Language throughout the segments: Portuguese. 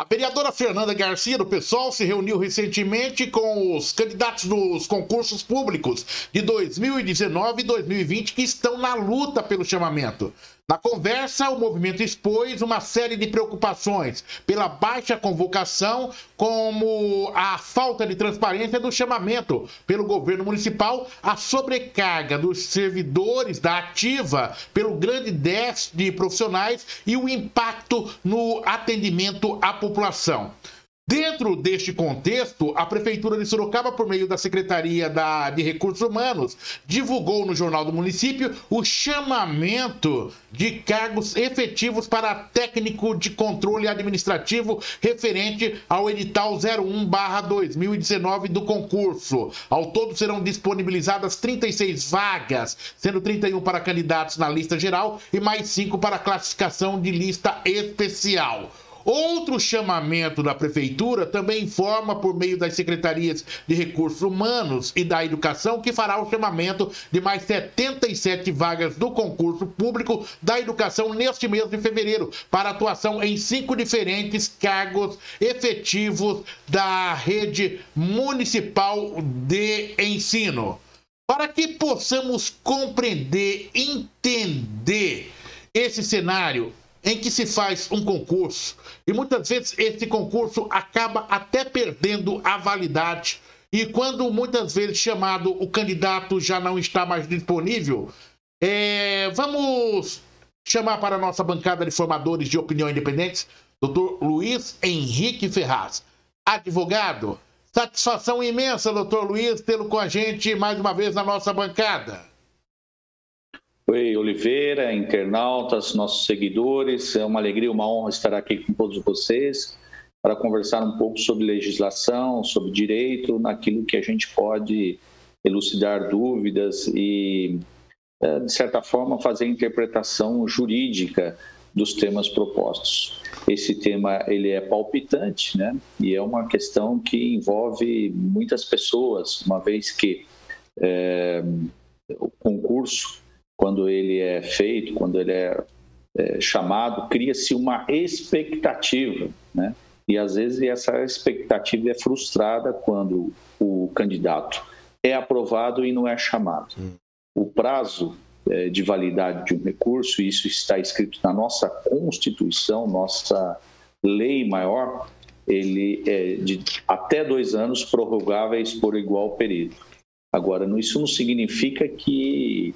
A vereadora Fernanda Garcia, do PSOL, se reuniu recentemente com os candidatos dos concursos públicos de 2019 e 2020 que estão na luta pelo chamamento. Na conversa, o movimento expôs uma série de preocupações pela baixa convocação, como a falta de transparência do chamamento pelo governo municipal, a sobrecarga dos servidores da ativa pelo grande déficit de profissionais e o impacto no atendimento à população. Dentro deste contexto, a Prefeitura de Sorocaba, por meio da Secretaria da, de Recursos Humanos, divulgou no Jornal do Município o chamamento de cargos efetivos para técnico de controle administrativo referente ao edital 01-2019 do concurso. Ao todo serão disponibilizadas 36 vagas, sendo 31 para candidatos na lista geral e mais 5 para classificação de lista especial. Outro chamamento da Prefeitura também informa por meio das secretarias de Recursos Humanos e da Educação que fará o chamamento de mais 77 vagas do concurso público da Educação neste mês de fevereiro, para atuação em cinco diferentes cargos efetivos da rede municipal de ensino. Para que possamos compreender, entender esse cenário, em que se faz um concurso e muitas vezes esse concurso acaba até perdendo a validade. E quando muitas vezes chamado o candidato já não está mais disponível, é, vamos chamar para a nossa bancada de formadores de opinião independentes, doutor Luiz Henrique Ferraz, advogado. Satisfação imensa, doutor Luiz, tê-lo com a gente mais uma vez na nossa bancada. Oi, Oliveira, internautas, nossos seguidores. É uma alegria, uma honra estar aqui com todos vocês para conversar um pouco sobre legislação, sobre direito, naquilo que a gente pode elucidar dúvidas e, é, de certa forma, fazer interpretação jurídica dos temas propostos. Esse tema ele é palpitante, né? E é uma questão que envolve muitas pessoas, uma vez que é, o concurso quando ele é feito, quando ele é, é chamado, cria-se uma expectativa, né? E às vezes essa expectativa é frustrada quando o candidato é aprovado e não é chamado. O prazo é, de validade de um recurso, isso está escrito na nossa Constituição, nossa lei maior, ele é de até dois anos prorrogáveis por igual período. Agora, isso não significa que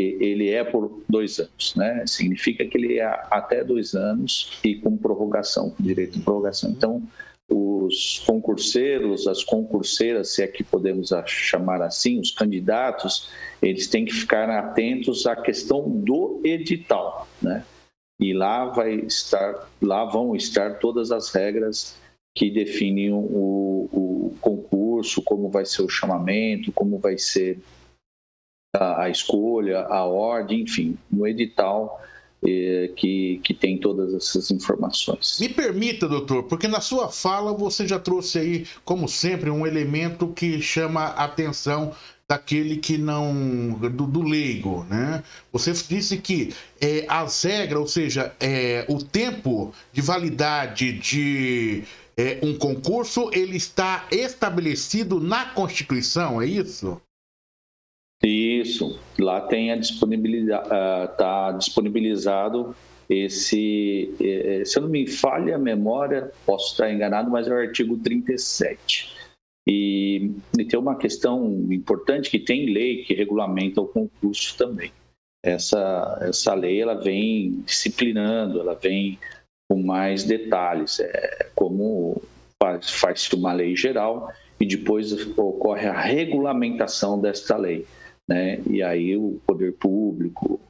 ele é por dois anos, né? Significa que ele é até dois anos e com prorrogação, direito de prorrogação. Então, os concurseiros, as concurseiras, se é que podemos chamar assim, os candidatos, eles têm que ficar atentos à questão do edital, né? E lá vai estar, lá vão estar todas as regras que definem o, o concurso, como vai ser o chamamento, como vai ser a, a escolha, a ordem, enfim, no edital eh, que, que tem todas essas informações. Me permita, doutor, porque na sua fala você já trouxe aí, como sempre, um elemento que chama a atenção daquele que não. do, do leigo, né? Você disse que é, as regras, ou seja, é, o tempo de validade de é, um concurso, ele está estabelecido na Constituição, é isso? Isso, lá tem a disponibilidade, está disponibilizado esse, é, é, se eu não me falha a memória, posso estar enganado, mas é o artigo 37. E, e tem uma questão importante que tem lei que regulamenta o concurso também. Essa, essa lei ela vem disciplinando, ela vem com mais detalhes, é como faz-se faz uma lei geral e depois ocorre a regulamentação desta lei né? E aí o poder público,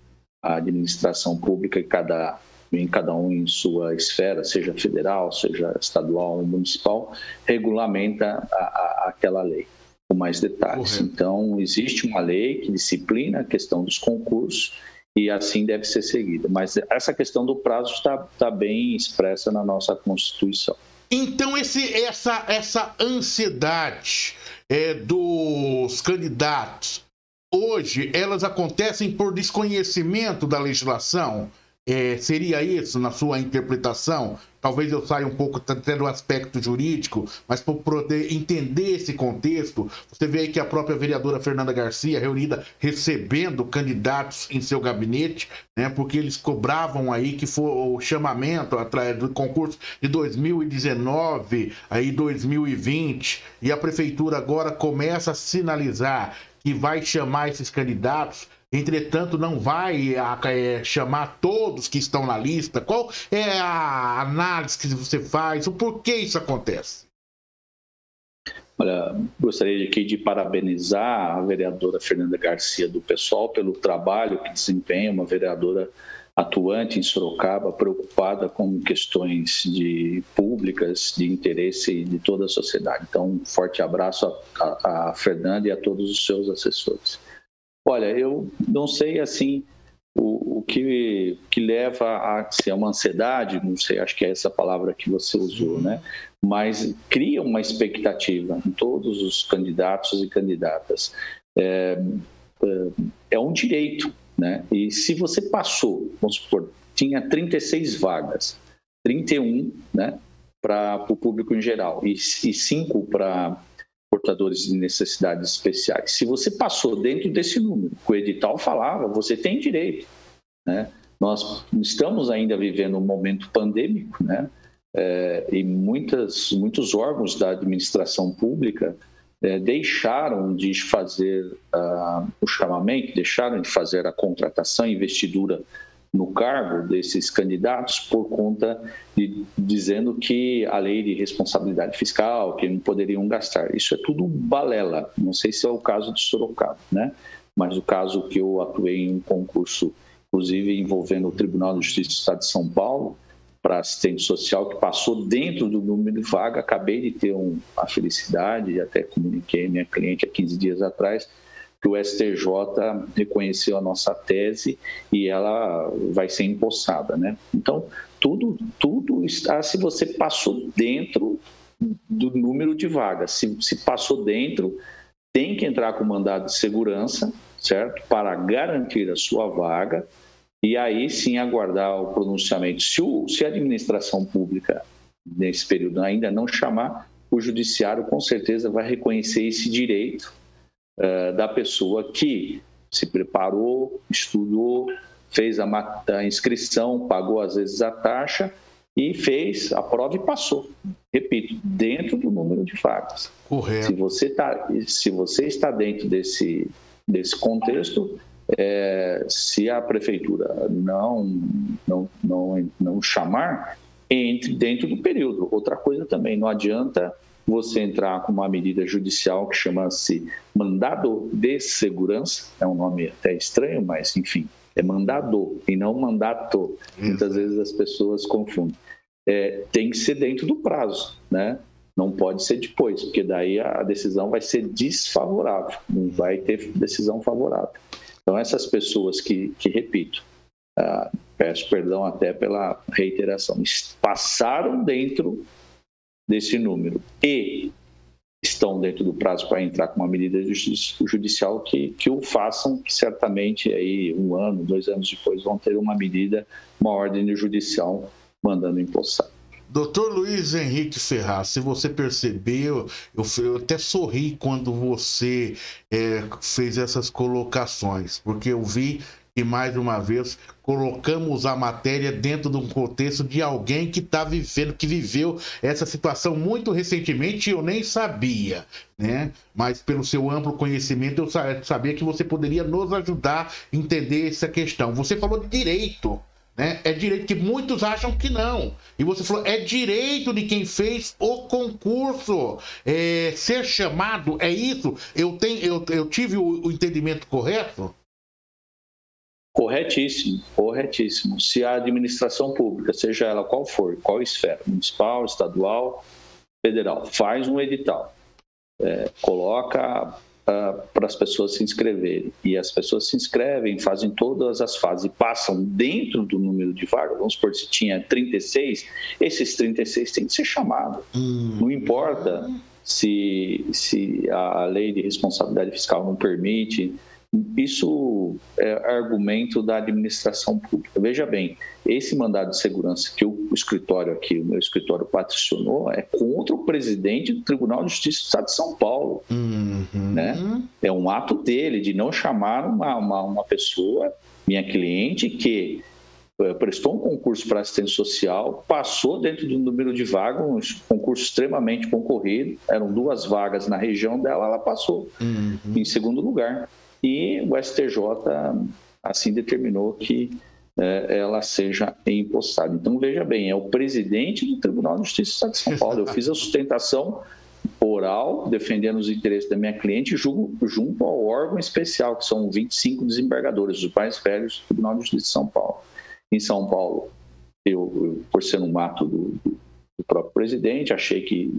a administração pública em cada em cada um em sua esfera, seja federal, seja estadual ou municipal, regulamenta a, a, aquela lei com mais detalhes. Correto. Então, existe uma lei que disciplina a questão dos concursos e assim deve ser seguida. Mas essa questão do prazo está, está bem expressa na nossa Constituição. Então, esse, essa, essa ansiedade é, dos candidatos hoje elas acontecem por desconhecimento da legislação. É, seria isso na sua interpretação? Talvez eu saia um pouco até do aspecto jurídico, mas para poder entender esse contexto, você vê aí que a própria vereadora Fernanda Garcia, reunida, recebendo candidatos em seu gabinete, né, porque eles cobravam aí que foi o chamamento atrás do concurso de 2019, aí 2020, e a prefeitura agora começa a sinalizar que vai chamar esses candidatos entretanto não vai é, chamar todos que estão na lista? Qual é a análise que você faz? O porquê isso acontece? Olha, gostaria aqui de parabenizar a vereadora Fernanda Garcia do pessoal pelo trabalho que desempenha, uma vereadora atuante em Sorocaba, preocupada com questões de públicas de interesse de toda a sociedade. Então, um forte abraço a, a, a Fernanda e a todos os seus assessores. Olha, eu não sei assim o, o que, que leva a ser uma ansiedade, não sei, acho que é essa palavra que você usou, né? Mas cria uma expectativa em todos os candidatos e candidatas. É, é, é um direito, né? E se você passou, vamos supor, tinha 36 vagas, 31, né? Para o público em geral e, e 5 para portadores de necessidades especiais. Se você passou dentro desse número, o edital falava, você tem direito. Né? Nós estamos ainda vivendo um momento pandêmico, né? É, e muitas, muitos órgãos da administração pública é, deixaram de fazer uh, o chamamento, deixaram de fazer a contratação investidura no cargo desses candidatos por conta de dizendo que a lei de responsabilidade fiscal, que não poderiam gastar. Isso é tudo balela. Não sei se é o caso de Sorocaba, né? Mas o caso que eu atuei em um concurso, inclusive envolvendo o Tribunal de Justiça do Estado de São Paulo, para assistente social, que passou dentro do número de vaga. Acabei de ter um, a felicidade, até comuniquei minha cliente há 15 dias atrás, que o STJ reconheceu a nossa tese e ela vai ser empossada, né? Então, tudo, tudo está se você passou dentro do número de vagas. Se, se passou dentro, tem que entrar com mandado de segurança, certo? Para garantir a sua vaga e aí sim aguardar o pronunciamento. Se, o, se a administração pública, nesse período, ainda não chamar, o judiciário com certeza vai reconhecer esse direito uh, da pessoa que se preparou, estudou, fez a, a, inscrição, pagou às vezes a taxa e fez a prova e passou. Repito, dentro do número de vagas. Correto. Se você, tá, se você está dentro desse, desse contexto, é, se a prefeitura não, não, não, não chamar, entre dentro do período. Outra coisa também, não adianta você entrar com uma medida judicial que chama-se mandado de segurança, é um nome até estranho, mas enfim, é mandado e não mandato. Muitas vezes as pessoas confundem. É, tem que ser dentro do prazo, né? Não pode ser depois, porque daí a decisão vai ser desfavorável, não vai ter decisão favorável. Então, essas pessoas que, que repito, ah, peço perdão até pela reiteração, passaram dentro desse número e estão dentro do prazo para entrar com uma medida judicial que, que o façam, que certamente aí um ano, dois anos depois vão ter uma medida, uma ordem judicial mandando empossar. Doutor Luiz Henrique Ferraz, se você percebeu, eu, eu até sorri quando você é, fez essas colocações, porque eu vi que mais uma vez colocamos a matéria dentro de um contexto de alguém que está vivendo, que viveu essa situação muito recentemente e eu nem sabia, né? Mas pelo seu amplo conhecimento eu sabia que você poderia nos ajudar a entender essa questão. Você falou de direito. Né? É direito que muitos acham que não. E você falou, é direito de quem fez o concurso é, ser chamado, é isso? Eu, tenho, eu, eu tive o, o entendimento correto? Corretíssimo, corretíssimo. Se a administração pública, seja ela qual for, qual esfera, municipal, estadual, federal, faz um edital, é, coloca uh, para as pessoas se inscreverem, e as pessoas se inscrevem, fazem todas as fases e passam dentro do número de vagas, vamos supor, se tinha 36, esses 36 têm que ser chamados. Hum. Não importa se, se a lei de responsabilidade fiscal não permite, isso é argumento da administração pública. Veja bem, esse mandado de segurança que o escritório aqui, o meu escritório patricinou, é contra o presidente do Tribunal de Justiça do Estado de São Paulo. Uhum. Né? É um ato dele de não chamar uma, uma, uma pessoa, minha cliente, que eh, prestou um concurso para assistente social, passou dentro do número de vagas, um concurso extremamente concorrido, eram duas vagas na região dela, ela passou uhum. em segundo lugar. E o STJ assim determinou que é, ela seja empossada. Então, veja bem, é o presidente do Tribunal de Justiça do Estado de São Paulo. Eu fiz a sustentação oral, defendendo os interesses da minha cliente, junto, ao órgão especial, que são 25 desembargadores, os mais velhos do Tribunal de Justiça de São Paulo em São Paulo, eu, eu por ser um ato do, do, próprio presidente, achei que,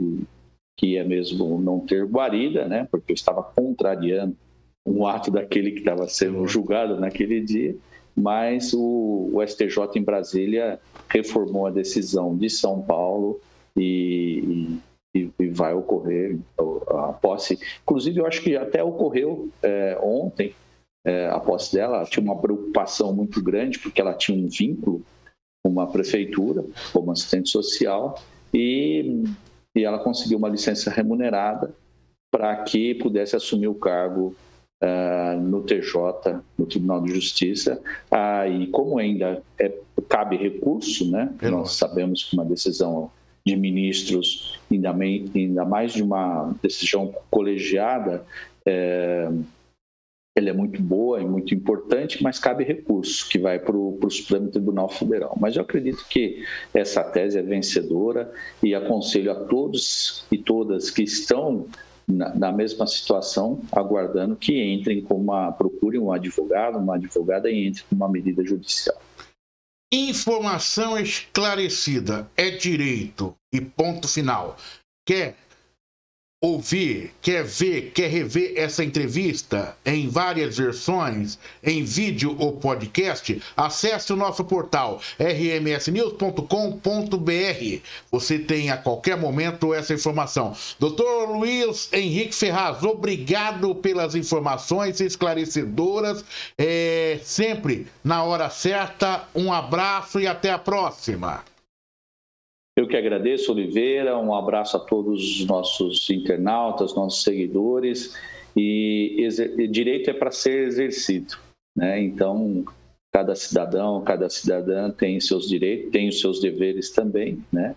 que ia mesmo não ter guarida, né, porque eu estava contrariando um ato daquele que estava sendo julgado naquele dia, mas o, o STJ em Brasília reformou a decisão de São Paulo e, e, e, vai ocorrer a posse. Inclusive, eu acho que até ocorreu é, ontem, é, a posse dela, tinha uma preocupação muito grande, porque ela tinha um vínculo com uma prefeitura, como assistente social, e, e ela conseguiu uma licença remunerada para que pudesse assumir o cargo uh, no TJ, no Tribunal de Justiça. Ah, e como ainda é, cabe recurso, né? nós sabemos que uma decisão de ministros, ainda, ainda mais de uma decisão colegiada, é, ela é muito boa e muito importante, mas cabe recurso que vai para o Supremo Tribunal Federal. Mas eu acredito que essa tese é vencedora e aconselho a todos e todas que estão na, na mesma situação, aguardando que entrem com uma, procurem um advogado, uma advogada e entrem com uma medida judicial. Informação esclarecida é direito e ponto final. Quer ouvir, quer ver, quer rever essa entrevista em várias versões, em vídeo ou podcast, acesse o nosso portal rmsnews.com.br. Você tem a qualquer momento essa informação. Doutor Luiz Henrique Ferraz, obrigado pelas informações esclarecedoras, é, sempre na hora certa. Um abraço e até a próxima. Eu que agradeço, Oliveira. Um abraço a todos os nossos internautas, nossos seguidores. E direito é para ser exercido, né? Então, cada cidadão, cada cidadã tem seus direitos, tem os seus deveres também, né?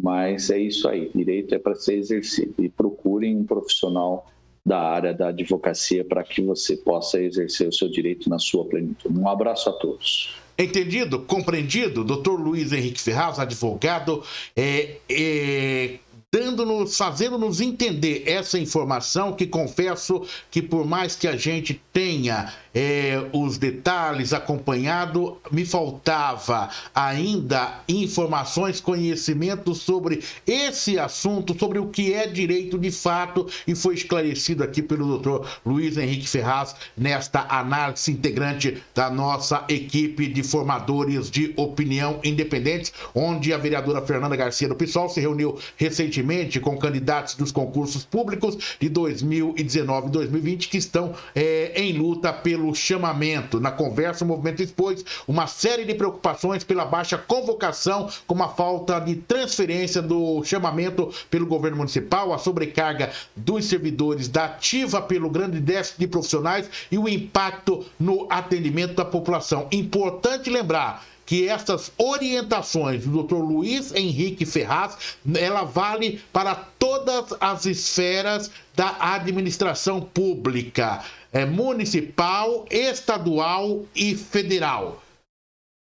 Mas é isso aí, direito é para ser exercido. E procurem um profissional da área da advocacia para que você possa exercer o seu direito na sua plenitude. Um abraço a todos. Entendido? Compreendido? Doutor Luiz Henrique Ferraz, advogado, é, é dando-nos, fazendo-nos entender essa informação que confesso que por mais que a gente tenha é, os detalhes acompanhado, me faltava ainda informações, conhecimentos sobre esse assunto, sobre o que é direito de fato e foi esclarecido aqui pelo doutor Luiz Henrique Ferraz nesta análise integrante da nossa equipe de formadores de opinião independentes, onde a vereadora Fernanda Garcia do PSOL se reuniu recentemente recentemente com candidatos dos concursos públicos de 2019 e 2020 que estão é, em luta pelo chamamento. Na conversa, o movimento expôs uma série de preocupações pela baixa convocação, como a falta de transferência do chamamento pelo governo municipal, a sobrecarga dos servidores da ativa pelo grande déficit de profissionais e o impacto no atendimento da população. Importante lembrar que essas orientações do Dr. Luiz Henrique Ferraz, ela vale para todas as esferas da administração pública, é, municipal, estadual e federal.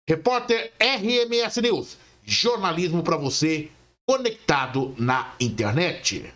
Repórter RMS News, jornalismo para você conectado na internet.